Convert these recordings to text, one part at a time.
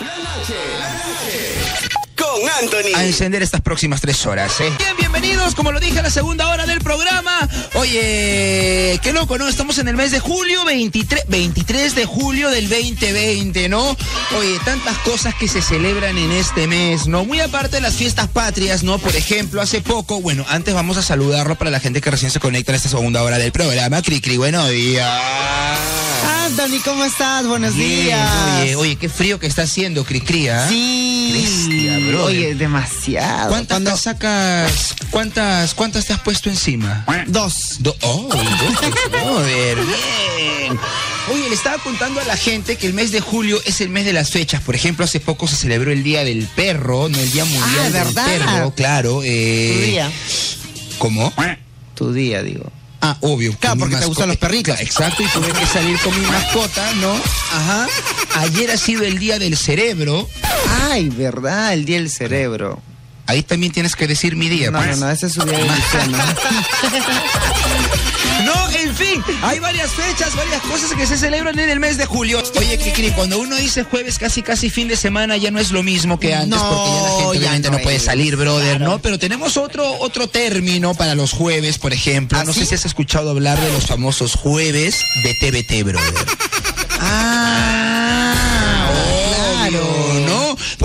La noche. Con Anthony. A encender estas próximas tres horas, ¿eh? Bien, bienvenidos, como lo dije, a la segunda hora del programa. Oye, qué loco, ¿no? Estamos en el mes de julio, 23, 23 de julio del 2020, ¿no? Oye, tantas cosas que se celebran en este mes, ¿no? Muy aparte de las fiestas patrias, ¿no? Por ejemplo, hace poco, bueno, antes vamos a saludarlo para la gente que recién se conecta en esta segunda hora del programa. Cri, cri, buenos días. Anthony, ¿cómo estás? Buenos Bien, días. Oye, oye, qué frío que está haciendo, Cri, cri, ¿ah? Sí. Bestia, brother. Oye, demasiado. ¿Cuántas Cuando- sacas? ¿Cuántas, cuántas te has puesto encima? Dos. Do- oh, dos, brother, bien. Oye, le estaba contando a la gente que el mes de julio es el mes de las fechas. Por ejemplo, hace poco se celebró el Día del Perro, no el Día Mundial Ah, del ¿verdad? Perro, claro. eh, Tu día. ¿Cómo? Tu día, digo. Ah, obvio. Claro, porque te gustan los perritos. Exacto, y tuve que salir con mi mascota, ¿no? Ajá. Ayer ha sido el Día del Cerebro. Ay, verdad, el día del cerebro. Ahí también tienes que decir mi día, No, pues. no, no, ese es su día de Luciano. No, en fin, hay varias fechas, varias cosas que se celebran en el mes de julio. Oye, Kikri, cuando uno dice jueves, casi casi fin de semana, ya no es lo mismo que antes, No, porque ya la gente ya obviamente no no, puede es, salir, brother, claro. ¿no? Pero tenemos otro, otro término para los jueves, por ejemplo. ¿Ah, no sí? sé si has escuchado hablar de los famosos jueves de TBT, brother. Ah,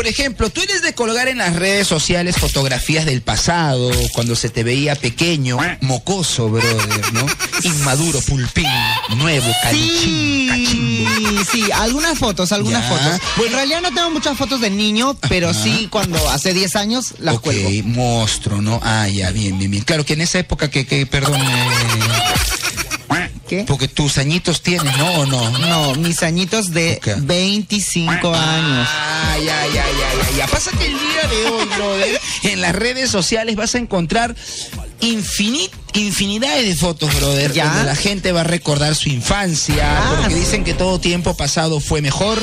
Por ejemplo, tú eres de colgar en las redes sociales fotografías del pasado, cuando se te veía pequeño, mocoso, brother, ¿no? Inmaduro, pulpín, nuevo, calichín, cachimbo. Sí, sí, algunas fotos, algunas Ya. fotos. Bueno, en realidad no tengo muchas fotos de niño, pero sí cuando hace 10 años las ok, cuelgo. monstruo, ¿no? Ah, ya, bien, bien, bien. Claro que en esa época que, que perdón, eh, ¿Qué? porque tus añitos tienes, ¿no? ¿O no? No, mis añitos de Ok. 25 años. Ah, ya, ya, ya, ya, ya. Pasa que el día de hoy, brother, en las redes sociales vas a encontrar infini- infinidades de fotos, brother, ¿Ya? donde la gente va a recordar su infancia, Ah, porque dicen que todo tiempo pasado fue mejor,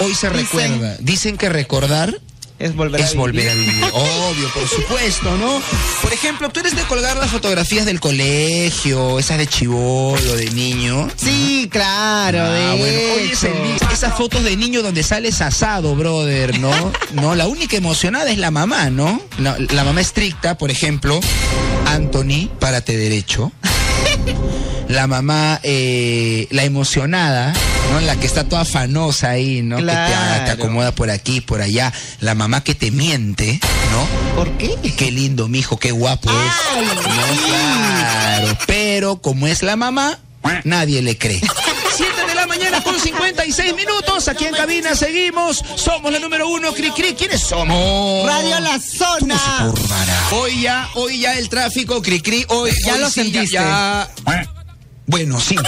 hoy se Dicen. recuerda. Dicen que recordar Es volver a es vivir. volver a vivir. Obvio, por supuesto, ¿no? Por ejemplo, tú eres de colgar las fotografías del colegio, esas de chivolo, de niño. Sí, claro, Ah, de bueno, es el. Esas fotos de niño donde sales asado, brother, ¿no? No, la única emocionada es la mamá, ¿no? La, la mamá estricta, por ejemplo, Anthony, párate derecho. La mamá, eh, la emocionada, ¿no? La que está toda afanosa ahí, ¿no? Que te, ah, acomoda por aquí, por allá. La mamá que te miente, ¿no? ¿Por qué? Qué lindo, mijo, qué guapo Ay, es. No, claro. Pero como es la mamá, nadie le cree. 7 de la mañana con 56 minutos. Aquí en cabina seguimos. Somos la número uno, Cri Cri. ¿Quiénes somos? Radio La ¿Cómo se Zona. Hoy ya, hoy ya el tráfico, Cri Cri. Hoy, Ya hoy lo sí, sentiste. ya- Bueno, sí, ¿no?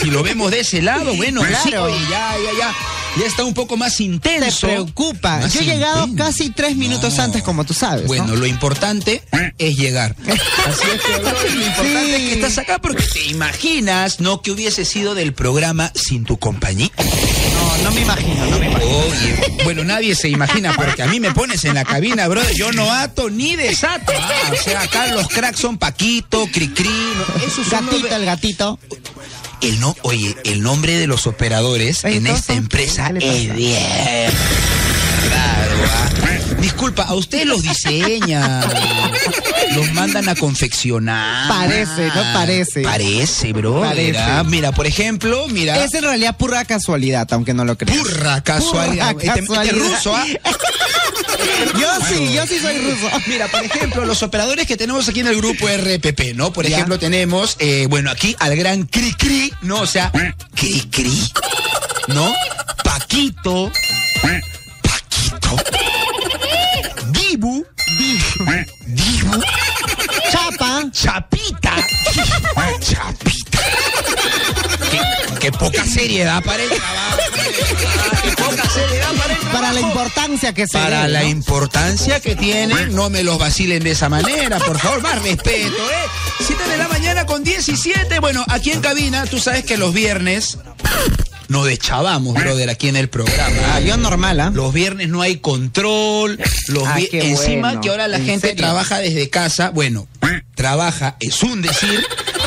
Si, lo vemos de ese lado, bueno, sí, Claro. oye, ya, ya, ya. Ya está un poco más Te intenso. preocupa. Más Yo he llegado intenso. casi tres minutos No. antes, como tú sabes. Bueno, ¿no? lo importante es llegar. Así es que, lo importante Sí. es que estás acá porque te imaginas, ¿no? Que hubiese sido del programa sin tu compañía. No, no me imagino, no me imagino. Oye, bueno, nadie se imagina porque a mí me pones en la cabina, brother. Yo no ato ni desato. Ah, o sea, acá los cracks son Paquito, Cricri. Esos son los- Gatito, el gatito. El no, oye, el nombre de los operadores en esta empresa es bien. Disculpa, a ustedes los diseñan, los mandan a confeccionar. Parece, ¿no? Parece. Parece, bro. Parece. Mira, por ejemplo, mira. Es en realidad pura casualidad, aunque no lo creas. Purra casualidad. Pura Este- este casualidad. ruso, ¿ah? Yo sí, yo sí soy ruso. Mira, por ejemplo, los operadores que tenemos aquí en el grupo RPP, ¿no? Por Ya. ejemplo, tenemos, eh, bueno, aquí al gran Cri Cri, ¿no? O sea, Cri Cri, ¿no? Paquito, Paquito, Dibu, Dibu, Chapa. Chapita, Chapita. Qué, qué poca seriedad para el trabajo. Qué poca seriedad para el trabajo. Para la importancia que se Para la ¿no? importancia que tienen, no me los vacilen de esa manera, por favor, más respeto, ¿eh? 7 de la mañana con 17. Bueno, aquí en cabina, tú sabes que los viernes nos deschavamos, brother, aquí en el programa. Ah, yo normal, ¿ah? Los viernes no hay control. Los Ah, Encima bueno. que ahora la ¿En gente serio? trabaja desde casa. Bueno, trabaja, es un decir.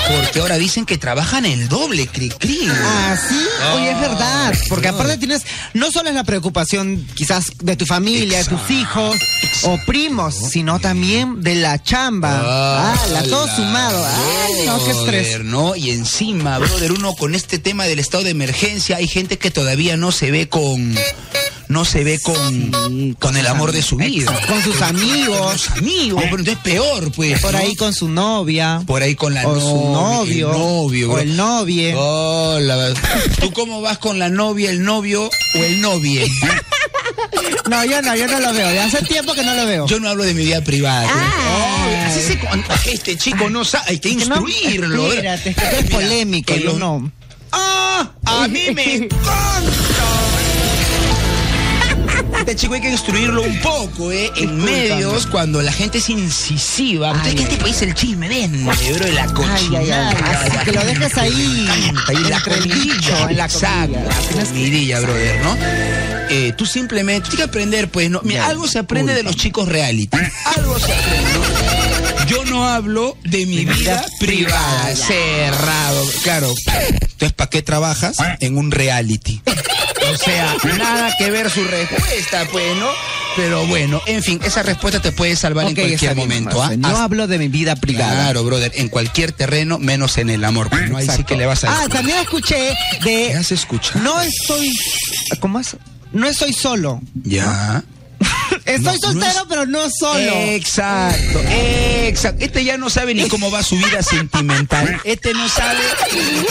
Porque ahora dicen que trabajan el doble, cri cri. Ah, sí. Oye, es verdad. Porque aparte tienes, no solo es la preocupación quizás de tu familia, de tus Exacto. hijos o primos, sino también de la chamba. Ah, la todo sumado. Ay, no, qué estrés. ¿no? Y encima, brother, uno con este tema del estado de emergencia, hay gente que todavía no se ve con. No se ve con, con el amor de su vida. Exacto, con sus Con amigos, amigos, pero entonces peor, pues. por ¿no? ahí con su novia. Por ahí con la o novia. su novio, El novio, o el novie. Hola. ¿Tú cómo vas con la novia, el novio o el novie? No, yo no, yo no lo veo. Ya hace tiempo que no lo veo. Yo no hablo de mi vida privada. Ah. Oh, se este chico no sabe, hay que Que no- instruirlo. espérate, es que polémico, yo no. ¡Ah! ¡A mí me consta! Este chico hay que instruirlo un poco, ¿eh? En medios, cuando la gente es incisiva. Ay, ¿Qué ay, este país el chisme? Vende, bro, de la cochinada. Así que lo dejes ahí. Ahí la entre el comidilla, en la exacto, la comidilla, brother, ¿no? Eh, tú simplemente, tienes que aprender, pues, ¿no? Mira, algo se aprende de los chicos reality. Algo se aprende. Yo no hablo de mi vida privada, cerrado, claro. Entonces, ¿para qué trabajas en un reality? O sea, nada que ver su respuesta, pues, ¿no? Pero bueno, en fin, esa respuesta te puede salvar en cualquier momento. ¿ah? No hablo de mi vida privada. Claro, brother, en cualquier terreno, menos en el amor. pues, no, ahí sí Exacto. que le vas a Ah, también escuché ¿Qué de. has escuchado? No estoy. ¿Cómo es? No estoy solo. Ya. Estoy No, no soltero, es- pero no solo. Exacto, exacto. Este ya no sabe ni cómo va su vida sentimental. Este no sabe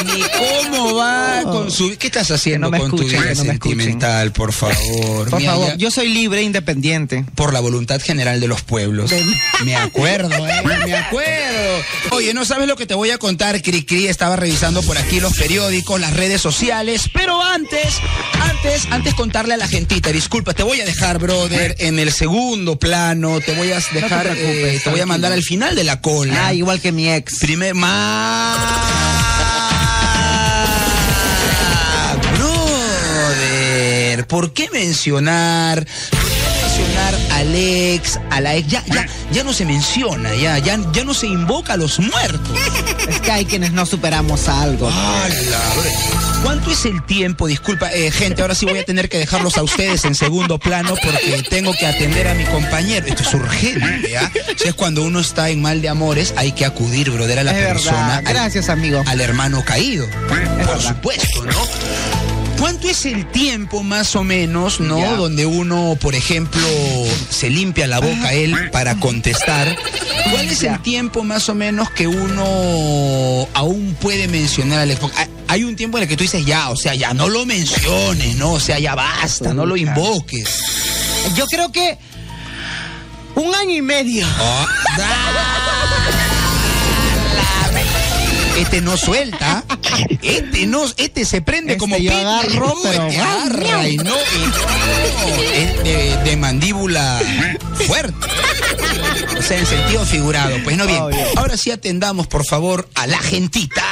ni cómo va con su... ¿Qué estás haciendo no me con tu escuchen, vida no me sentimental, por favor? Por Mira, favor, ya- yo soy libre e independiente. Por la voluntad general de los pueblos. Me acuerdo, ¿eh? Me acuerdo. Oye, no sabes lo que te voy a contar, Cri Cri. Estaba revisando por aquí los periódicos, las redes sociales. Pero antes, antes, antes contarle a la gentita. Disculpa, te voy a dejar, brother, en el segundo plano. Te voy a dejar, preocupes, eh, te voy a mandar al final de la cola. Ah, igual que mi ex. Primer más. Brother, ¿por qué mencionar? ¿Por qué mencionar al ex, a la ex? Ya, ya, ya no se menciona, ya, ya, ya no se invoca a los muertos. Es que hay quienes no superamos algo. ¿Cuánto es el tiempo? Disculpa, eh, gente, ahora sí voy a tener que dejarlos a ustedes en segundo plano porque tengo que atender a mi compañero. Esto es urgente, ¿ya? O sea, es cuando uno está en mal de amores, hay que acudir, brother, a la es persona. verdad. al- Gracias, amigo. al hermano caído. Por verdad. supuesto, ¿no? ¿Cuánto es el tiempo más o menos, no? Ya. Donde uno, por ejemplo, se limpia la boca él para contestar. ¿Cuál es el tiempo más o menos que uno aún puede mencionar al Hay un tiempo en el que tú dices ya, o sea, ya no lo menciones, ¿no? O sea, ya basta, no lo invoques. Yo creo que un año y medio. Oh, Este no suelta, este no, este se prende Este como yo agarro, pero este agarra y no, y no, es de, de mandíbula fuerte. O sea, en sentido figurado. Pues no bien. Ahora sí atendamos, por favor, a la gentita.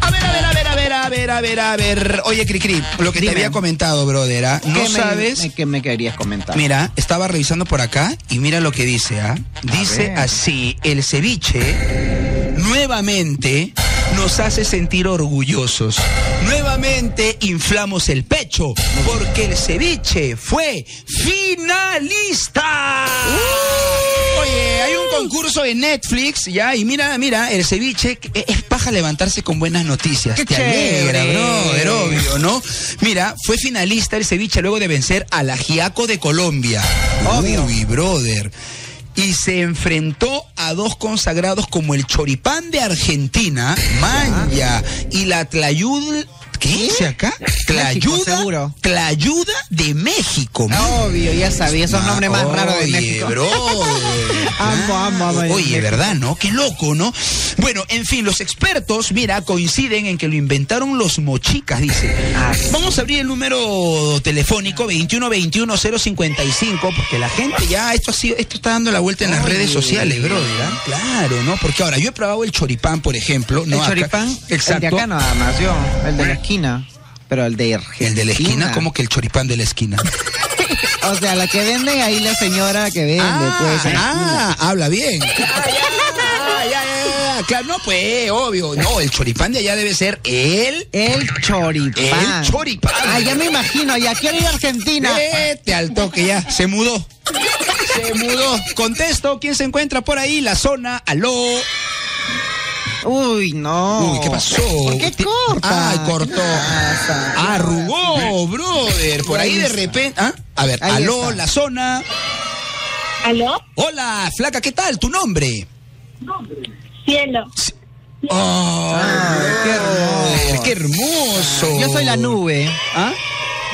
A ver, a ver, a ver, a ver, a ver, a ver, a ver. Oye, Cricri, lo que Dime. te había comentado, brother, ¿ah? no ¿Qué sabes. me- ¿Qué me querías comentar? Mira, estaba revisando por acá y mira lo que dice, ¿ah? Dice así, el ceviche nuevamente nos hace sentir orgullosos. Nuevamente inflamos el pecho porque el ceviche fue finalista. Oye, hay un concurso en Netflix, ya, y mira, mira, el ceviche eh, es paja levantarse con buenas noticias. Qué Te alegra, chévere. brother, obvio, ¿no? Mira, fue finalista el ceviche luego de vencer al Ajiaco de Colombia. Obvio. Uy, brother. Y se enfrentó a dos consagrados como el Choripán de Argentina, Manja, y la Tlayud. ¿Qué dice acá? Tlayuda, seguro. Tlayuda de México. man. Obvio, ya sabía, esos Ah, nombres más raros de México. brother. Amo, amo, amo Oye. ¿verdad, no? Qué loco, ¿no? Bueno, en fin, los expertos, mira, coinciden en que lo inventaron los mochicas, dice. Ah. Vamos a abrir el número telefónico 2121-055, porque la gente ya, esto, ha sido, esto está dando la vuelta en las Oye. redes sociales, brother. ¿ah? Claro, ¿no? Porque ahora, yo he probado el choripán, por ejemplo. ¿no? el Acá- choripán, Exacto. el de acá nada más, yo, el de la esquina. Pero el de Argentina. El de la esquina, como que el choripán de la esquina. O sea, la que vende ahí la señora que vende, ah, pues. ah, habla bien. Ya, ya, ya, claro, no, pues, obvio. No, el choripán de allá debe ser el. El choripán. El choripán. Ah, ya me imagino, ya quiero ir a Argentina. Vete al toque ya. Se mudó. Se mudó. Contesto, ¿quién se encuentra por ahí? La zona, aló. Uy, no. Uy, ¿qué pasó? ¿Por qué corta? Ay, cortó. Arrugó, brother. Por ahí de repente. ¿Ah? A ver, Ahí aló, está. la zona. ¿Aló? Hola, flaca, ¿qué tal? ¿Tu nombre? Cielo. Oh, Ay, qué hermoso. qué hermoso. Yo soy la nube. ¿Ah?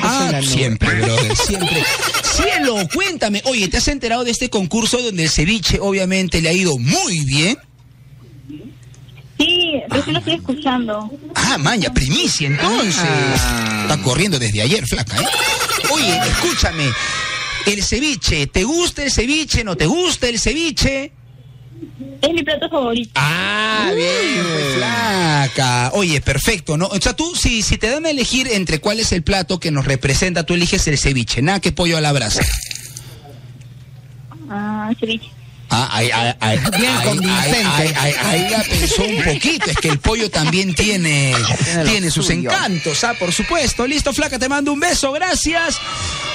Ah, siempre, brother, siempre. Cielo, cuéntame. Oye, ¿te has enterado de este concurso donde el ceviche obviamente le ha ido muy bien? Sí, recién lo estoy escuchando. Ah, maña, primicia entonces. Ah. Está corriendo desde ayer, flaca, ¿eh? Oye, escúchame. El ceviche, ¿te gusta el ceviche? ¿No te gusta el ceviche? Es mi plato favorito. Ah, bien, pues flaca. Oye, perfecto, ¿no? O sea, tú, si, si te dan a elegir entre cuál es el plato que nos representa, tú eliges el ceviche, nada que pollo a la brasa. Ah, ceviche. Ah, ahí, ahí, ahí, la pensó un poquito. Es que el pollo también tiene, Tiene sus encantos, ah, por supuesto. Listo, flaca, te mando un beso, gracias.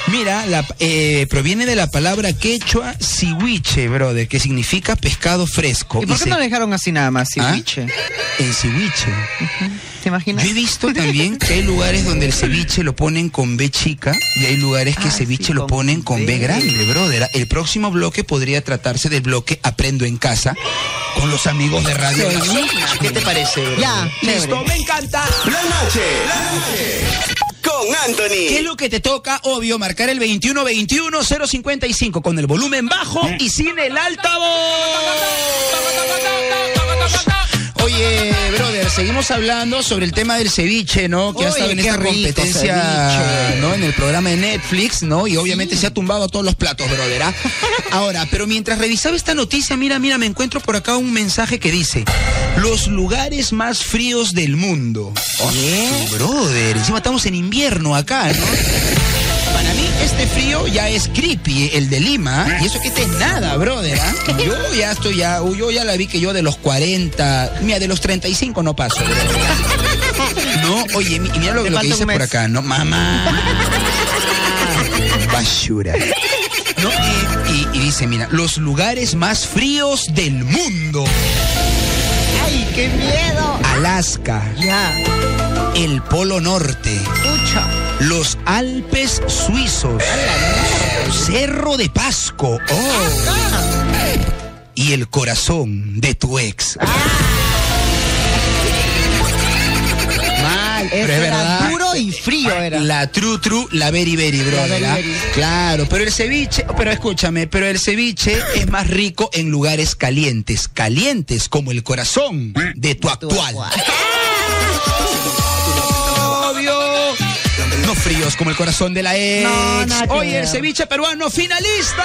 Mira, la, eh, proviene de la palabra quechua siwiche, brother, que significa pescado fresco. ¿Y por qué no dejaron así nada más, ¿Ah? ceviche? En siwiche. ¿Te imaginas? Yo he visto también que hay lugares donde el ceviche lo ponen con B chica y hay lugares que Ah, el ceviche sí, lo ponen con B B. grande, brother. El próximo bloque podría tratarse del bloque Aprendo en casa con los amigos de Radio Sí. Nacional. ¿Qué te parece? Ya, Listo, me encanta. La noche. La noche. Con Anthony. ¿Qué es lo que te toca? Obvio, marcar el 2121-055 con el volumen bajo y sin el altavoz. Oye, brother, seguimos hablando sobre el tema del ceviche, ¿no? Que ha estado en esta competencia, ceviche. ¿no? En el programa de Netflix, ¿no? Y obviamente se ha tumbado a todos los platos, brother. ¿ah? Ahora, pero mientras revisaba esta noticia, mira, mira, me encuentro por acá un mensaje que dice: Los lugares más fríos del mundo. Oh, brother, encima estamos en invierno acá, ¿no? Para mí este frío ya es creepy, el de Lima, y eso que este es nada, brother. ¿ah? Yo ya estoy ya, yo ya la vi que yo de los 40, mira, de los 35 no paso, brother. No, oye, mi- mira lo, Te lo que dice por acá, ¿no? Mamá. Basura. No, y, y- y dice, mira, los lugares más fríos del mundo. ¡Ay, qué miedo! Alaska, Ya, el Polo Norte, escucha. Los Alpes suizos, Cerro de Pasco, oh, y el corazón de tu ex. Mal, pero es verdad. duro y frío era. La tru tru, la very very, brother. very, ¿ah? Claro, pero el ceviche, pero escúchame, pero el ceviche es más rico en lugares calientes, calientes como el corazón de tu actual. No fríos como el corazón de la ex. No, Oye, el ceviche peruano finalista.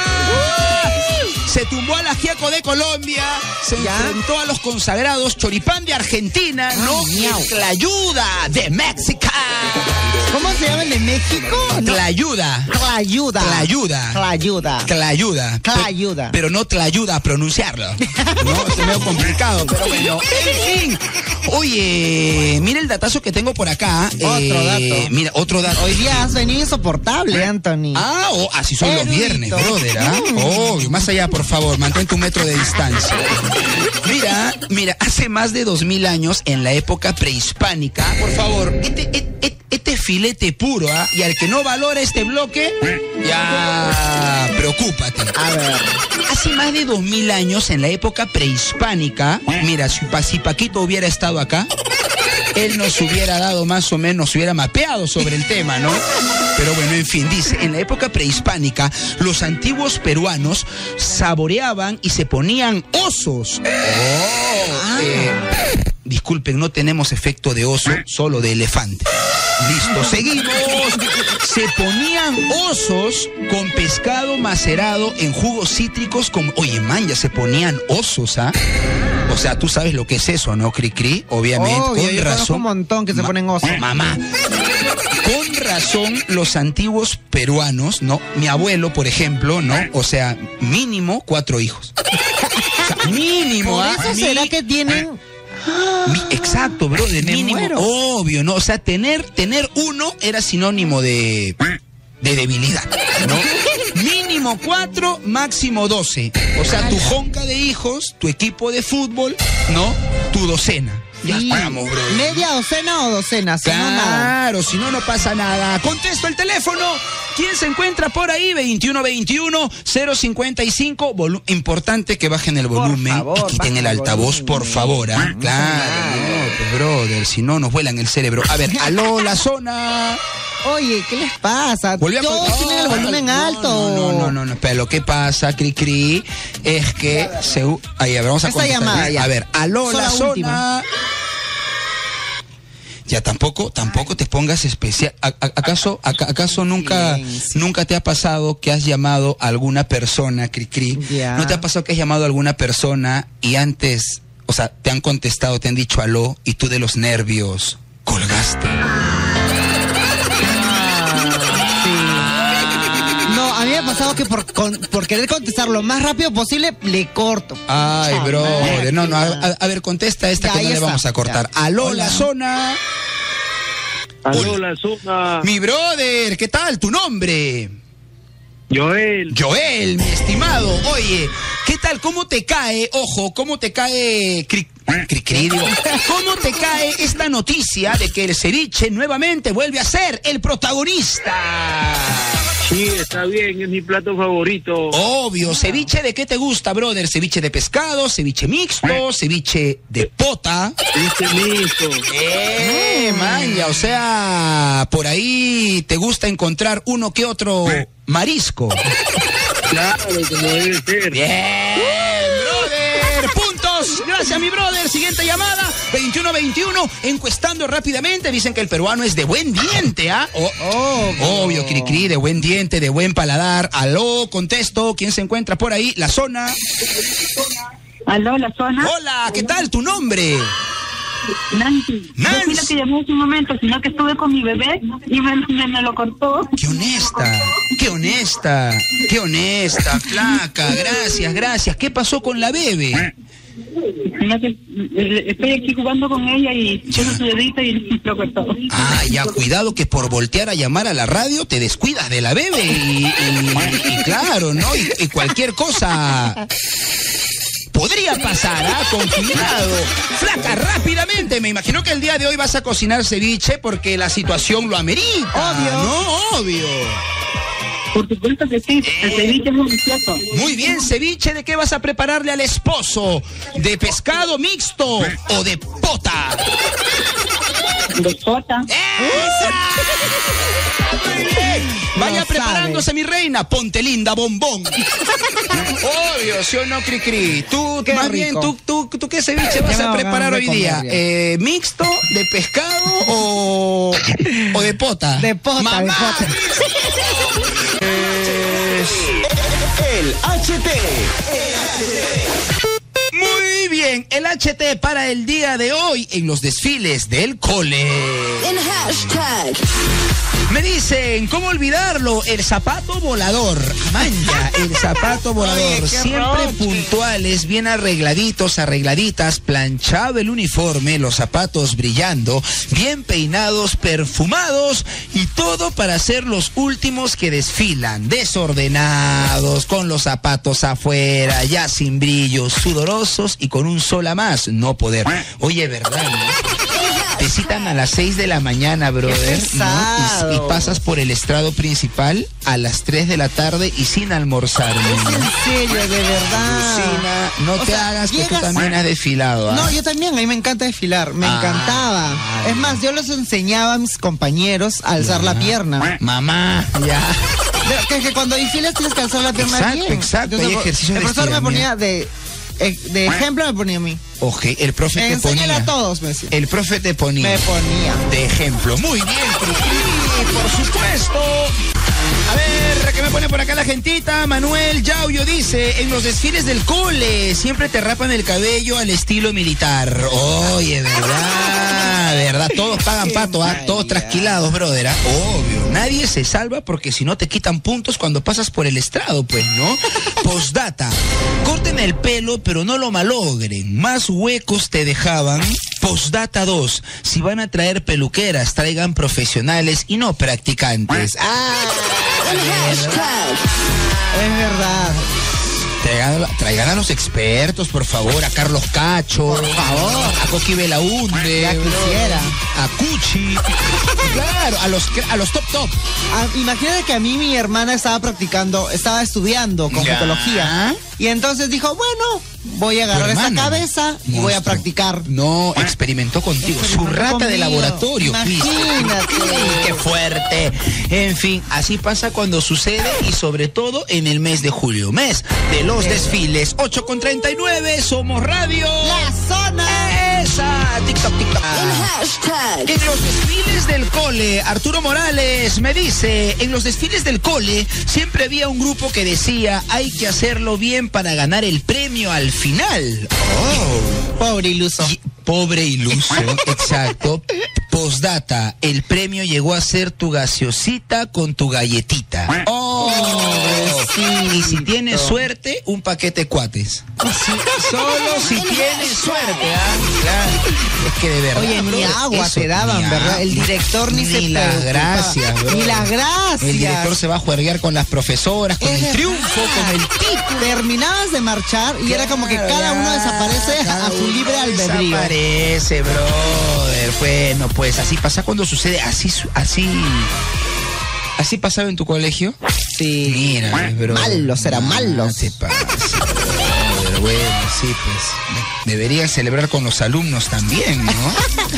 Se tumbó al ajiaco de Colombia, se ¿Ya? enfrentó a los consagrados Choripán de Argentina, no miau. Tlayuda de México. ¿Cómo se llama el de México? No. Tlayuda. Tlayuda. Tlayuda. Tlayuda. Tlayuda. Tlayuda. Pero no te ayuda a pronunciarlo. No, es medio complicado, pero bueno. En fin. Oye, mira el datazo que tengo por acá. Otro Eh, dato. Mira, otro dato. Hoy día has venido insoportable, Anthony. Ah, oh, así son los viernes, brother. ¿ah? Oh, más allá, por favor, mantén un metro de distancia. Mira, mira, hace más de dos mil años, en la época prehispánica, por favor, este, este, este filete puro, ¿ah? Y al que no valora este bloque, ya preocúpate. A ver. Hace más de dos mil años, en la época prehispánica, mira, si Paquito hubiera estado acá, él nos hubiera dado más o menos, hubiera mapeado sobre el tema, ¿no? Pero bueno, en fin, dice, en la época prehispánica, los antiguos peruanos saboreaban y se ponían osos. Oh, eh, disculpen, no tenemos efecto de oso, solo de elefante. Listo, seguimos. Se ponían osos con pescado macerado en jugos cítricos como... Oye, man, ya se ponían osos, ¿ah? O sea, tú sabes lo que es eso, ¿no, Cri-Cri? Obviamente, Obvio, con yo razón. un montón que se Ma- ponen osos. Mamá. Con razón, los antiguos peruanos, ¿no? Mi abuelo, por ejemplo, ¿no? O sea, mínimo cuatro hijos. O sea, mínimo, Por ¿ah? eso será que tienen. Exacto, bro, de mínimo. muero. Obvio, ¿no? O sea, tener, tener uno era sinónimo de, de debilidad, ¿no? Mínimo cuatro, máximo doce. O sea, tu jonca de hijos, tu equipo de fútbol, ¿no? Tu docena. Ya Sí. estamos, bro. ¿Media docena o docena? Si no, nada. Claro, si no, no pasa nada. Contesto el teléfono. ¿Quién se encuentra por ahí? 2121-055. Volu- Importante que bajen el volumen favor, y quiten el el altavoz, volumen. por favor. ¿ah? Claro, no, pues, brother, si no nos vuelan el cerebro. A ver, aló, la zona. Oye, ¿qué les pasa? Volvió a Todos col- tienen el volumen no, alto. No, no, no, no, no, pero lo que pasa, Cri Cri, es que se, ahí, a ver, vamos a Esta contestar. llamada, ya. A ver, aló, la zona. última. Ya tampoco, tampoco te pongas especial. ¿A- a- ¿Acaso, aca- acaso nunca, nunca te ha pasado que has llamado a alguna persona, Cri Cri? ¿No te ha pasado que has llamado a alguna persona y antes, o sea, te han contestado, te han dicho aló y tú de los nervios colgaste? No, a mí me ha pasado que por, con- por querer contestar lo más rápido posible, le corto. Ay, bro. No, no, a, a- a ver, contesta esta Ya, que no ahí le está, vamos a cortar. ya. Aló, Hola. la zona. Aló, la zona. Mi brother, ¿qué tal? ¿Tu nombre? Joel. Joel, mi estimado. Oye, ¿qué tal? ¿Cómo te cae? Ojo, ¿cómo te cae? Cri, cri, cri, digo. ¿Cómo te cae esta noticia de que el ceviche nuevamente vuelve a ser el protagonista? Sí, está bien, es mi plato favorito. Obvio, ceviche de qué te gusta, brother? Ceviche de pescado, ceviche mixto, ceviche de pota. Dice listo. Eh, manja, o sea, por ahí te gusta encontrar uno que otro marisco. Claro, como debe ser. Bien, brother. Puntos. Gracias, mi brother. Siguiente llamada. 2121. Encuestando rápidamente. Dicen que el peruano es de buen diente, ¿ah? O- Obvio. Obvio, Cricri, de buen diente, de buen paladar. Aló, contesto. ¿Quién se encuentra por ahí? La zona. Aló, la zona. Hola, ¿qué tal? ¿Tu nombre? Nancy. Nancy. No fui la que llamé hace un momento, sino que estuve con mi bebé y me, me, me lo cortó. Qué honesta, qué honesta, qué honesta, flaca. Gracias, gracias. ¿Qué pasó con la bebé? Estoy aquí jugando con ella y puso su dedito y lo cortó. Ah, ya, cuidado que por voltear a llamar a la radio te descuidas de la bebé y, y- y claro, ¿no? Y, y cualquier cosa podría pasar, ¿ah? Con cuidado. Flaca, rápidamente. Me imagino que el día de hoy vas a cocinar ceviche porque la situación lo amerita. Obvio. No, obvio. Por supuesto que sí, el ceviche es delicioso. Muy bien, ceviche, ¿de qué vas a prepararle al esposo? ¿De pescado mixto o de pota? De sota. ¡Esa! Muy bien. Vaya Lo preparándose, mi reina. Ponte linda, bombón. Obvio, ¿sí o no, Cri Cri? Tú, Qué más bien, rico. ¿tú, tú, tú qué ceviche vas a preparar hoy día? Eh, ¿Mixto, de pescado o, o de pota? De pota, de Mamá. pota. El HT. Muy bien, el HT para el día de hoy en los desfiles del cole. En hashtag. Me dicen, ¿cómo olvidarlo? El zapato volador. Manja, el zapato volador. Oye, Siempre roche. puntuales, bien arregladitos, arregladitas, planchado el uniforme, los zapatos brillando, bien peinados, perfumados y todo para ser los últimos que desfilan. Desordenados, con los zapatos afuera, ya sin brillo, sudorosos y con un sola más, no poder. Oye, ¿verdad? no? Te citan a las 6 de la mañana, brother. ¿no? Y- pasas por el estrado principal a las 3 de la tarde y sin almorzar. Es en serio, de verdad. Lucina, no O te sea, hagas que tú también has desfilado. ¿ah? No, yo también, a mí me encanta desfilar, me Ah, encantaba. ay. Es más, yo les enseñaba a mis compañeros a alzar la pierna. Mamá, ya. De- Que, que cuando desfilas tienes que alzar la pierna Exacto, bien. exacto, hay el- ejercicios de El profesor me ponía de, de ejemplo, me ponía a mí. Ok, el profe te ponía. a todos, me decía. El profe te ponía. Me ponía. de ejemplo. Muy bien, por supuesto. A ver, ¿qué me pone por acá la gentita, Manuel Yaullo dice, en los desfiles del cole siempre te rapan el cabello al estilo militar. Oye, verdad, verdad, todos pagan pato, ¿ah? todos trasquilados, brother, ¿ah? obvio. Nadie se salva porque si no te quitan puntos cuando pasas por el estrado, pues, ¿no? Postdata, corten el pelo, pero no lo malogren. Más huecos te dejaban. Postdata 2, si van a traer peluqueras, traigan profesionales y no practicantes. Ah, Hashtag. Es verdad. Traigan, traigan a los expertos, por favor, a Carlos Cacho, por favor, a Coqui Belaunde, Ya quisiera. A Cuchi, claro, a los a los top top. Ah, imagínate que a mí mi hermana estaba practicando, estaba estudiando cosmetología. Y entonces dijo, bueno, voy a agarrar esa cabeza y voy a practicar. No, experimentó contigo, su rata de laboratorio. Imagínate. Qué fuerte. En fin, así pasa cuando sucede y sobre todo en el mes de julio, mes de los desfiles. 8 con 39, somos radio. La zona. Esa, TikTok, TikTok. En hashtag. En los desfiles del cole, Arturo Morales me dice, en los desfiles del cole siempre había un grupo que decía, hay que hacerlo bien para ganar el premio al final. Oh. Pobre iluso. Y- Pobre iluso, exacto. Postdata, el premio llegó a ser tu gaseosita con tu galletita. Oh, y si tienes suerte, un paquete de cuates. Sí, solo si tienes suerte, ¿ah? Claro. Es que de verdad. Oye, ni agua te daban, ni ¿verdad? El director ni, se Ni las preocupaba. gracias, bro. Ni las gracias. El director se va a juerguear con las profesoras, con Es el verdad. triunfo, con el título. Terminabas de marchar y era como que cada uno desaparece cada a su libre albedrío. Desaparece, brother. Bueno, pues así pasa cuando sucede, así, así, así pasaba en tu colegio. Sí. Mira, bro. Malos, eran malos. te pasa, brother. Bueno, sí, pues. Deberían celebrar con los alumnos también, ¿no?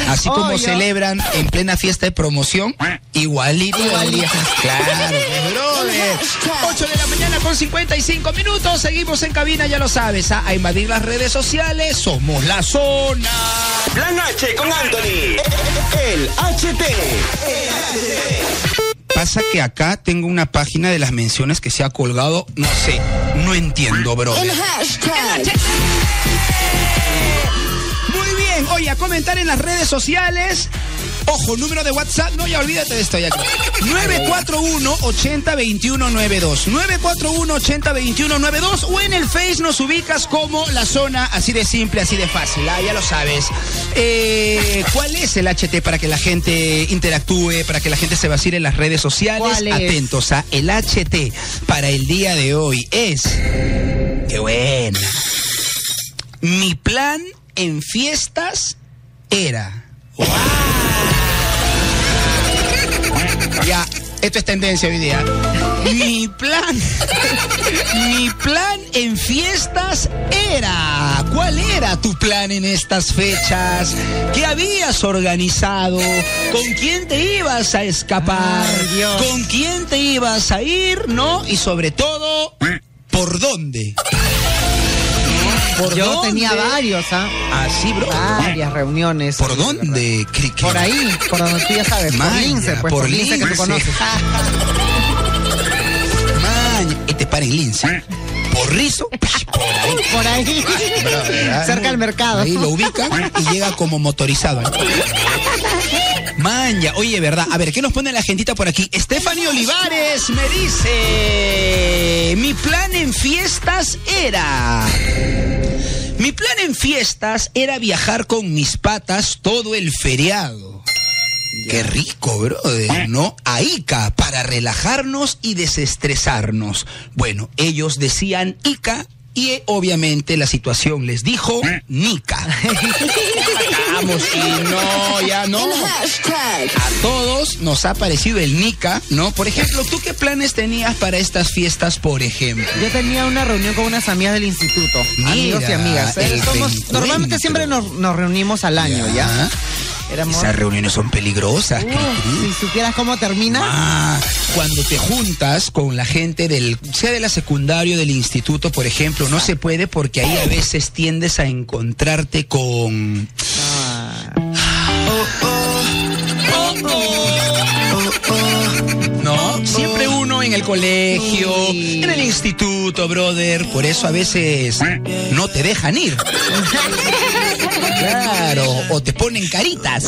Así como Obvio. celebran en plena fiesta de promoción, igualito. Igualito. Claro, pues, brother. 8 de la mañana con 55 minutos. Seguimos en cabina, ya lo sabes. A invadir las redes sociales. Somos la zona. Plan H con Anthony. El HT. Pasa que acá tengo una página de las menciones que se ha colgado. No sé, no entiendo, bro. Hashtag. Muy bien, oye, a comentar en las redes sociales. Ojo, número de WhatsApp, no, ya olvídate de esto ya. 941-802192. 941-802192 o en el Face nos ubicas como la zona, así de simple, así de fácil, ah, ya lo sabes. Eh, ¿Cuál es el HT para que la gente interactúe, para que la gente se vacile en las redes sociales? Atentos, a el HT para el día de hoy es... ¡Qué buena! Mi plan en fiestas era. Ya, esto es tendencia hoy día. Mi plan. Mi plan en fiestas era. ¿Cuál era tu plan en estas fechas? ¿Qué habías organizado? ¿Con quién te ibas a escapar? Ay. ¿Con quién te ibas a ir? ¿No? Y sobre todo, ¿por dónde? ¿Por Yo dónde? tenía varios, ¿ah? Así, bro. Varias reuniones. ¿Por dónde? Cri- cri- Por ahí, por donde tú ya sabes, por Maya, Lince, pues por por, Lince que tú Lince. conoces. Maña, y te para en lince. Por ahí. Por ahí, cerca del mercado. Ahí lo ubican y llega como motorizado. Manja, oye, ¿verdad? A ver, ¿qué nos pone la gentita por aquí? Stephanie Olivares me dice, mi plan en fiestas era... Mi plan en fiestas era viajar con mis patas todo el feriado. Qué rico, brother, ¿no? A Ica, para relajarnos y desestresarnos. Bueno, ellos decían Ica y eh, obviamente la situación les dijo Nica. Vamos, y no, ya no. A todos nos ha parecido el Nica, ¿no? Por ejemplo, ¿tú qué planes tenías para estas fiestas, por ejemplo? Yo tenía una reunión con unas amigas del instituto, Mira, amigos y amigas. Eh, somos- normalmente siempre nos, nos reunimos al año, ¿ya? Esas reuniones son peligrosas, cri. si supieras cómo termina, Ah, cuando te juntas con la gente del, sea de la secundario, del instituto, por ejemplo, no se puede porque ahí a veces tiendes a encontrarte con... ah, ¿No? Siempre uno en el colegio, Sí. en el instituto, brother. Por eso a veces no te dejan ir. Claro, o te ponen caritas.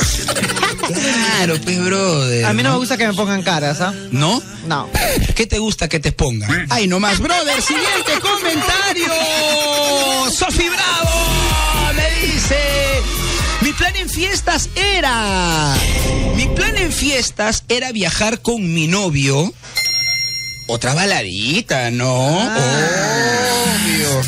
Claro, pues, brother. A mí no me gusta que me pongan caras, ¿ah? ¿No? No. ¿Qué te gusta que te pongan? Ay, nomás, brother, siguiente comentario. Sofi Bravo me dice, mi plan en fiestas era, mi plan en fiestas era viajar con mi novio. Otra baladita, ¿no? Obvio.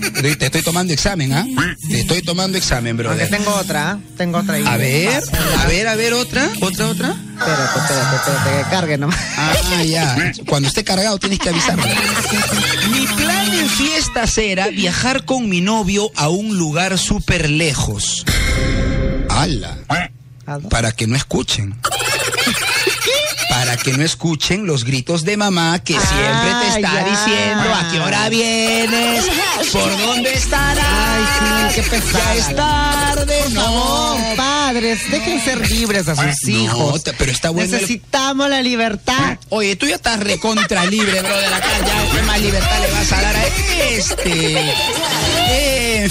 Te- Te estoy tomando examen, ¿ah? Te estoy tomando examen, Aunque brother. tengo otra, ¿ah? tengo otra ahí. A ver, a ver, a ver, otra, otra, otra. Espérate, espérate, espérate, que cargue nomás. Ah, ya. Cuando esté cargado tienes que avisarme. Mi plan en fiestas era viajar con mi novio a un lugar súper lejos. ¡Hala! Para que no escuchen. Para que no escuchen los gritos de mamá que siempre te está ya. diciendo a qué hora vienes, por dónde estarás. Ay, sí, qué pesada. Ya es tarde, Por no. favor, padres, dejen ser libres a sus No, hijos. pero está bueno el- Necesitamos la libertad. Oye, tú ya estás recontra libre, brother. Acá ya, ¿qué más libertad le vas a dar a este?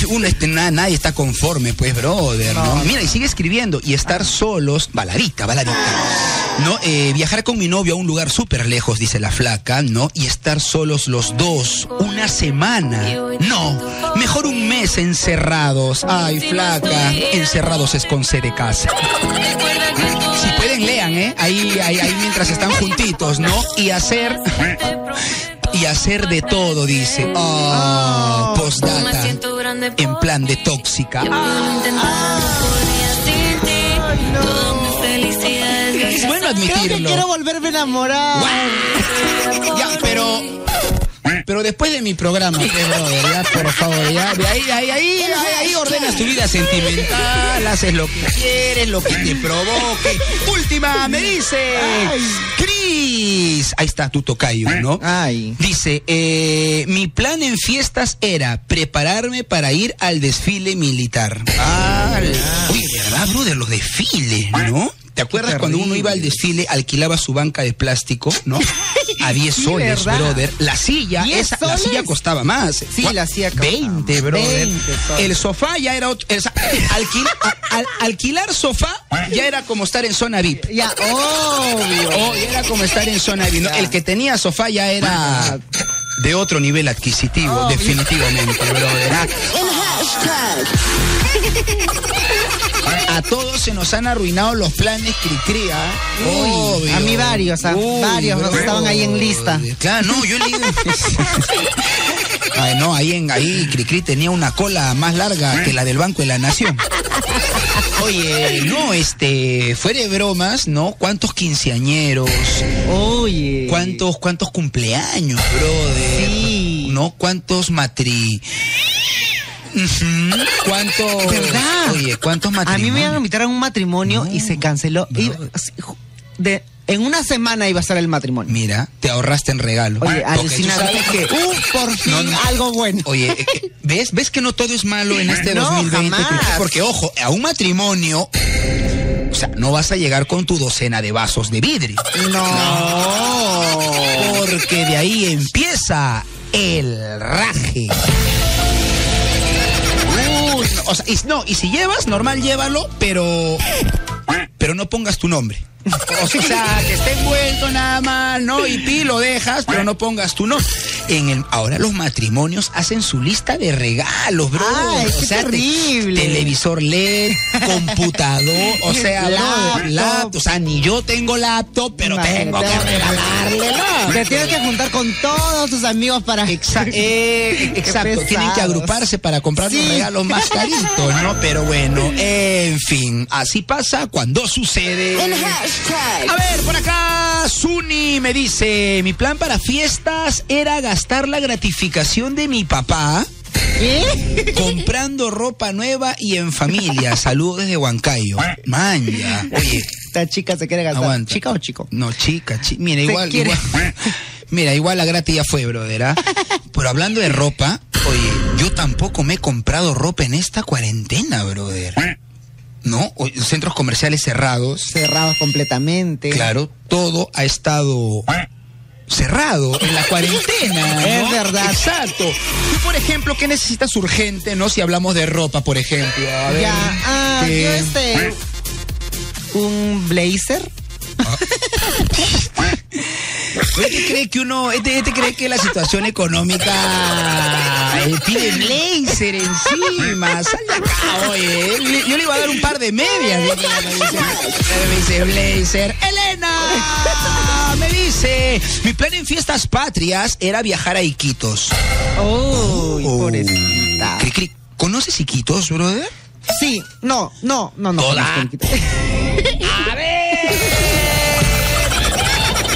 Uno, este, na- nadie está conforme, pues, brother, ¿no? Mira, y sigue escribiendo. Y estar solos, baladita, baladita. ¿No? Eh, viajar con mi novio a un lugar súper lejos, dice la flaca, ¿no? Y estar solos los dos, una semana. No, mejor un mes encerrados. Ay, flaca, encerrados es con C de casa. Si pueden, lean, ¿eh? Ahí, ahí, ahí mientras están juntitos, ¿no? Y hacer. Y hacer de todo, dice. Oh, postdata. En plan de tóxica. Es bueno Creo que admitirlo. quiero volverme a enamorar. Ya, pero. Pero después de mi programa, brother, ya, por favor, ya, de ahí, ahí, ahí, ahí, ahí ordenas tu vida sentimental, haces lo que quieres, lo que te provoque. Última, me dice, Cris. Ahí está tu tocayo, ¿no? Ay. Dice, eh, mi plan en fiestas era prepararme para ir al desfile militar. Ah, oye, ¿verdad, brother? Los desfiles, ¿no? ¿Te acuerdas cuando uno iba al desfile, alquilaba su banca de plástico, ¿no? A 10 Sí, soles, ¿verdad? brother. La silla, 10 esa, la silla costaba más. Sí, ¿Cuá- la silla costaba 20, más. brother. 20 soles. El sofá ya era otro. el sa- alquil- a- al- alquilar sofá ya era como estar en zona VIP. Ya, obvio. Oh, era como estar en zona VIP. ¿no? El que tenía sofá ya era de otro nivel adquisitivo, definitivamente, brother. Ah, En hashtag. A todos se nos han arruinado los planes cri-cri, ¿ah? Obvio. a mí varios, ¿ah? Varios brother. estaban ahí en lista. Claro, no, yo leído. Ay, no, ahí en ahí Cricri tenía una cola más larga que la del Banco de la Nación. Oye, no, este, fuera de bromas, ¿no? ¿Cuántos quinceañeros? Oye. ¿Cuántos, cuántos cumpleaños, brother? Sí. ¿No? ¿Cuántos matri... Ujú, ¿Cuántos... ¿Verdad? Oye, ¿cuántos A matrimonios? mí me iban a invitar a un matrimonio y se canceló. De, en una semana iba a ser el matrimonio. Mira, te ahorraste en regalo. Oye, alucinante. que... Uh, por fin No, algo bueno. Oye, eh, eh, ¿ves? ¿Ves que no todo es malo en este No, 2020? jamás. Porque, ojo, a un matrimonio, o sea, no vas a llegar con tu docena de vasos de vidrio. No. Porque de ahí empieza el raje. O sea, no, y si llevas, normal llévalo, pero. Pero no pongas tu nombre. O sea, que esté envuelto nada más, ¿no? Y pi lo dejas, pero no pongas tu nombre. En el, ahora los matrimonios hacen su lista de regalos, bro. Ay, o sea, te- terrible. televisor LED, computador, o sea, Laptop. O sea, ni yo tengo laptop, pero tengo que regalarle. Te tienes que juntar con todos tus amigos para. Exacto, eh, exacto. Tienen que agruparse para comprar los regalos más caritos, ¿no? Pero bueno, en fin, así pasa cuando sucede. En hashtag. A ver, por acá, Suni me dice, mi plan para fiestas era gastar la gratificación de mi papá ¿Qué? comprando ropa nueva y en familia. Saludos desde Huancayo. Manja. Oye, Esta chica se quiere gastar. Aguanta. ¿Chica o chico? no, chica, chi- mira, igual- Mira, igual la gratis ya fue, brother. ¿ah? Pero hablando de ropa, oye, yo tampoco me he comprado ropa en esta cuarentena, brother. ¿No? O- Centros comerciales cerrados. Cerrados completamente. Claro, todo ha estado cerrado en la cuarentena. Es ¿no? verdad. Exacto. Tú, por ejemplo, ¿qué necesitas urgente, no? Si hablamos de ropa, por ejemplo. A ver, Ya, ah, yo este. Un blazer. Este cree que uno, este, este cree que la situación económica eh, pide blazer encima. Sal de acá, oye. Yo le iba a dar un par de medias. Me dice, blazer. Elena me dice, mi plan en fiestas patrias era viajar a Iquitos. Uy, Oh. pobrecita. Cri, cri. ¿Conoces Iquitos, brother? Sí, no, no, no, no. Toda.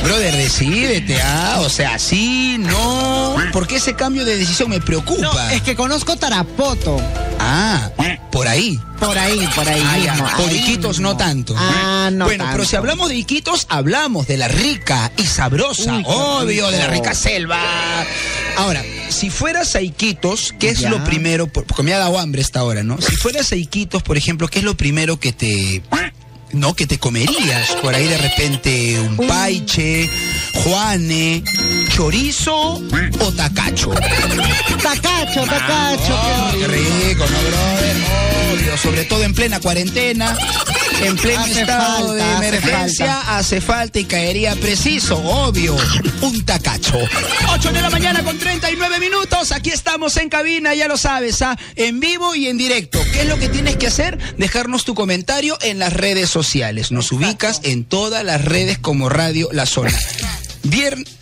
Brother, decídete, ah, o sea, sí, no. ¿Por qué ese cambio de decisión me preocupa? No, es que conozco Tarapoto. Ah, por ahí. Por ahí, por ahí. Ah, mismo, por ahí Iquitos no tanto. Ah, no. Bueno, pero si hablamos de Iquitos, hablamos de la rica y sabrosa, Uy, obvio, de la rica selva. Ahora, si fueras a Iquitos, ¿qué es Ya. lo primero? por- Porque me ha dado hambre esta hora, ¿no? Si fueras a Iquitos, por ejemplo, ¿qué es lo primero que te... No, que te comerías por ahí de repente un paiche, juane, chorizo o tacacho. Tacacho, tacacho, Oh, qué rico. ¿no, brother? Obvio, sobre todo en plena cuarentena, en pleno Hace estado falta, de hace emergencia, falta. hace falta y caería preciso, obvio, un tacacho. 8 de la mañana con 39 minutos, aquí estamos en cabina, ya lo sabes, ¿ah? en vivo y en directo. ¿Qué es lo que tienes que hacer? Dejarnos tu comentario en las redes sociales. Nos ubicas en todas las redes como Radio La Zona. Viernes...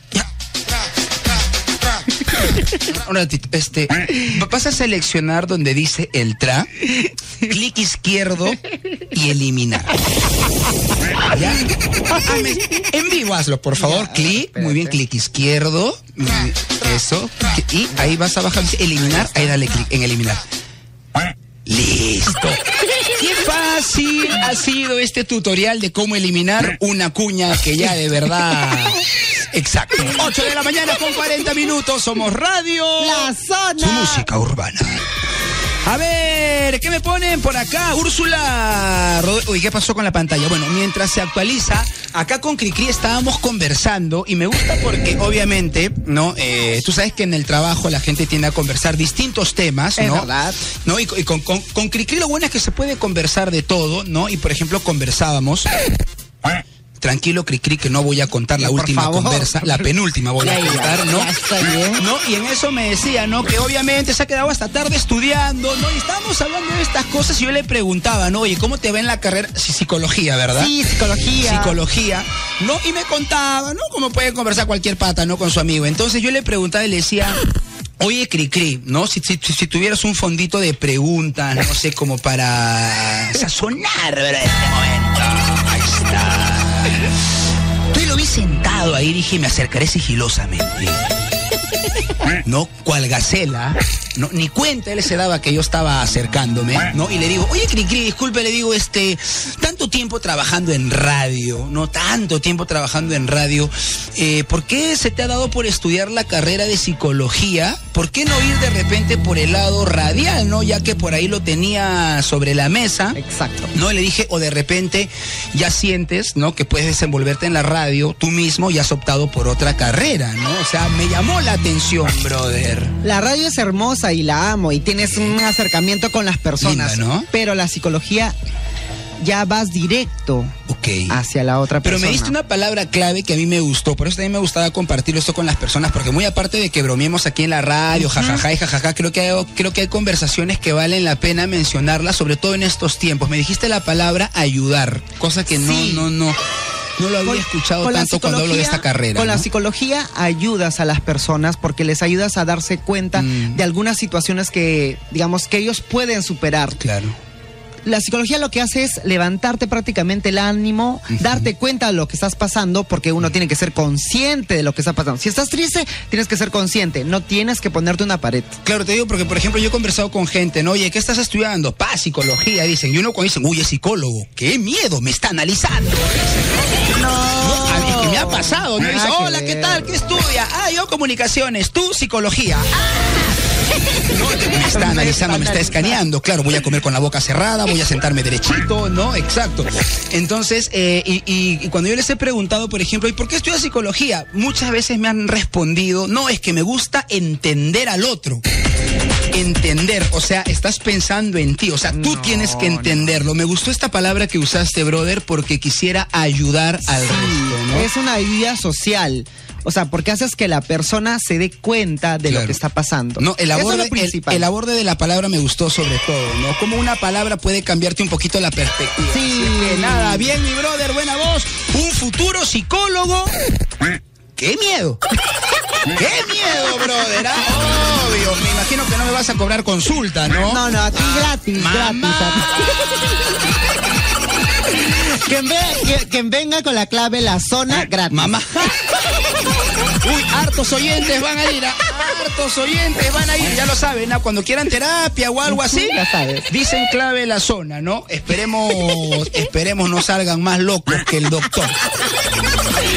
Un ratito, este, vas a seleccionar donde dice el tra, clic izquierdo y eliminar. ¿Ya? Hazme- En vivo hazlo, por favor. clic, muy bien, clic izquierdo. Eso. Y ahí vas a bajar, eliminar, ahí dale clic en eliminar. Listo. Qué fácil ha sido este tutorial de cómo eliminar una cuña que ya de verdad. Exacto. 8 de la mañana con 40 minutos. Somos Radio. La zona. Su música urbana. A ver, ¿qué me ponen por acá? Úrsula. Uy, ¿qué pasó con la pantalla? Bueno, mientras se actualiza, acá con Cricri estábamos conversando y me gusta porque obviamente, ¿no? Eh, tú sabes que en el trabajo la gente tiende a conversar distintos temas, Es ¿no? verdad. ¿No? Y, y con, con, con Cricri lo bueno es que se puede conversar de todo, ¿no? Y por ejemplo, conversábamos. Tranquilo, Cricri, que no voy a contar la Por última favor. conversa, la penúltima voy a Ya, ya, contar, ¿no? ya. ¿no? Y en eso me decía, ¿no? Que obviamente se ha quedado hasta tarde estudiando, ¿no? Y estábamos hablando de estas cosas y yo le preguntaba, ¿no? Oye, ¿cómo te va en la carrera? Sí, psicología, ¿verdad? Sí, psicología. Psicología, ¿no? Y me contaba, ¿no? Como puede conversar cualquier pata, ¿no? Con su amigo. Entonces yo le preguntaba y le decía, oye, Cricri, ¿no? Si, si, si tuvieras un fondito de preguntas, no sé, como para sazonar, ¿verdad? Este momento. Ahí está. Sentado ahí, dije, me acercaré sigilosamente. ¿No? Cual gacela, ¿no? Ni cuenta él se daba que yo estaba acercándome, ¿no? Y le digo, oye, Cricri, disculpe, le digo, este, tanto tiempo trabajando en radio, ¿no? Tanto tiempo trabajando en radio, eh, ¿por qué se te ha dado por estudiar la carrera de psicología? ¿Por qué no ir de repente por el lado radial, ¿no? Ya que por ahí lo tenía sobre la mesa. Exacto. No, le dije, o de repente ya sientes, ¿no? Que puedes desenvolverte en la radio tú mismo y has optado por otra carrera, ¿no? O sea, me llamó la atención, brother. La radio es hermosa y la amo y tienes un acercamiento con las personas. Linda, ¿no? Pero la psicología ya vas directo Ok. hacia la otra Pero persona. me diste una palabra clave que a mí me gustó, por eso también me gustaba compartir esto con las personas, porque muy aparte de que bromeemos aquí en la radio, jajaja y jajaja, creo que hay, creo que hay conversaciones que valen la pena mencionarlas, sobre todo en estos tiempos. Me dijiste la palabra ayudar, cosa que Sí. no, no, no lo había escuchado con tanto cuando hablo de esta carrera. Con la ¿no? psicología ayudas a las personas porque les ayudas a darse cuenta Mm. de algunas situaciones que, digamos, que ellos pueden superar. Claro. La psicología lo que hace es levantarte prácticamente el ánimo, darte cuenta de lo que estás pasando, porque uno tiene que ser consciente de lo que está pasando. Si estás triste, tienes que ser consciente, no tienes que ponerte una pared. Claro, te digo porque, por ejemplo, yo he conversado con gente, ¿no? Oye, ¿qué estás estudiando? Pa, psicología, dicen. Y uno cuando dicen, uy, es psicólogo. ¡Qué miedo! Me está analizando. No. a mí que me ha pasado, ¿no? Dice, hola, ¿qué tal? ¿Qué estudia? Ah, yo comunicaciones. ¿Tú psicología? Ah. Me está analizando, me está escaneando. Claro, voy a comer con la boca cerrada, voy a sentarme derechito, ¿no? Exacto. Entonces, eh, y, y- y cuando yo les he preguntado, por ejemplo, ¿y por qué estudias psicología? Muchas veces me han respondido, no, es que me gusta entender al otro. Entender, o sea, estás pensando en ti, o sea, tú tienes que entenderlo. Me gustó esta palabra que usaste, brother, porque quisiera ayudar al resto, ¿no? Es una ayuda social. O sea, porque haces que la persona se dé cuenta de lo que está pasando. No, el Eso es aborde, lo el, principal. el aborde de la palabra me gustó sobre todo, ¿no? Como una palabra puede cambiarte un poquito la perspectiva. Sí. Así que nada, bien, mi brother, buena voz. Un futuro psicólogo. ¡Qué miedo! ¡Qué miedo, brother! ah! Obvio, me imagino que no me vas a cobrar consulta, ¿no? No, no, aquí gratis, mamá. gratis. Quien, ve- que- quien venga con la clave la zona gratis. Mamá. Uy, hartos oyentes van a ir, ah, hartos oyentes van a ir, ya lo saben, ¿ah? cuando quieran terapia o algo así, Ya sabes. dicen clave la zona, ¿no? Esperemos, esperemos no salgan más locos que el doctor.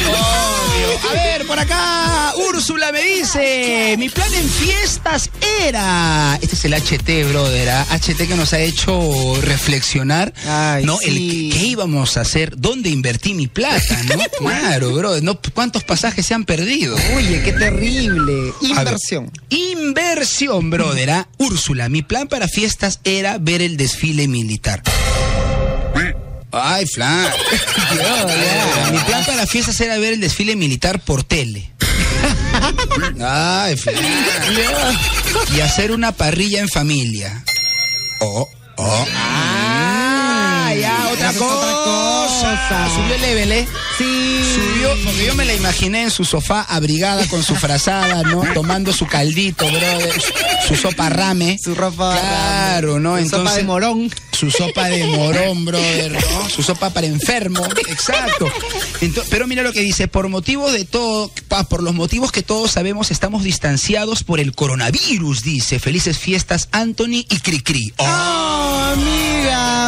Obvio. A ver, por acá, Úrsula me dice, mi plan en fiestas era, este es el HT, brother, ¿ah? HT que nos ha hecho reflexionar, Ay, ¿no? El sí. que- qué íbamos a hacer, dónde invertí mi plata, ¿no? Claro, brother, ¿no? ¿cuántos pasajes se han perdido? Oye, qué terrible. Ver, Inversión. Inversión, brother. ¿ah? Úrsula, mi plan para fiestas era ver el desfile militar. Ay, Flan. Mi plan para fiestas era ver el desfile militar por tele. Ay, Flan. Y hacer una parrilla en familia. Oh, oh. Ah, otra cosa. cosa. Subió el level, ¿eh? Sí. Subió, porque yo me la imaginé en su sofá abrigada con su frazada, ¿no? Tomando su caldito, brother, su, su sopa rame. Su ropa. Claro, ¿no? Su Entonces, sopa de morón. Su sopa de morón, brother, ¿no? Su sopa para enfermo, exacto. Pero mira lo que dice, por motivos de todo, pa, por los motivos que todos sabemos, estamos distanciados por el coronavirus, dice. Felices fiestas, Anthony y Cricri. Oh, Oh,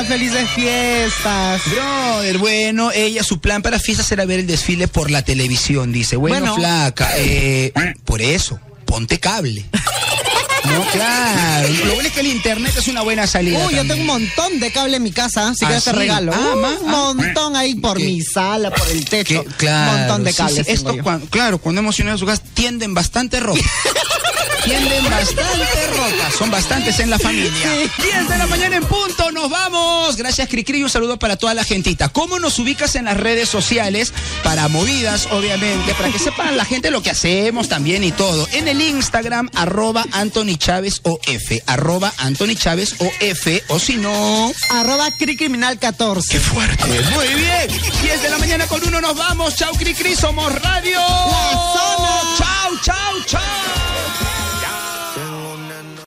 felices fiestas. Brother, bueno, ella, su plan para fiestas era ver el desfile por la televisión, dice. Bueno, Bueno. flaca, eh, por eso, ponte cable. No, claro. Lo bueno es que el internet es una buena salida. Uy, yo tengo un montón de cable en mi casa, si ¿Ah, quieres te sí? regalo. Ah, un ah. montón ahí por ¿Qué? mi sala, por el techo. Que, claro, un montón de cables. sí, esto claro, cuando hemos a su casa tienden bastante rotas. tienden bastante rotas. Son bastantes en la familia. 10 de la mañana en punto, nos vamos. Gracias, Cricri. Un saludo para toda la gentita. ¿Cómo nos ubicas en las redes sociales? Para movidas, obviamente, para que sepan la gente lo que hacemos también y todo. En el Instagram, arroba Anthony Chávez OF. Arroba Anthony Chávez OF. O si no. Arroba Criminal 14. ¡Qué fuerte! Muy bien. 10 de la mañana con uno nos vamos. Chau, Cri Cri. Somos Radio. La Zona. Chau, chau, chau.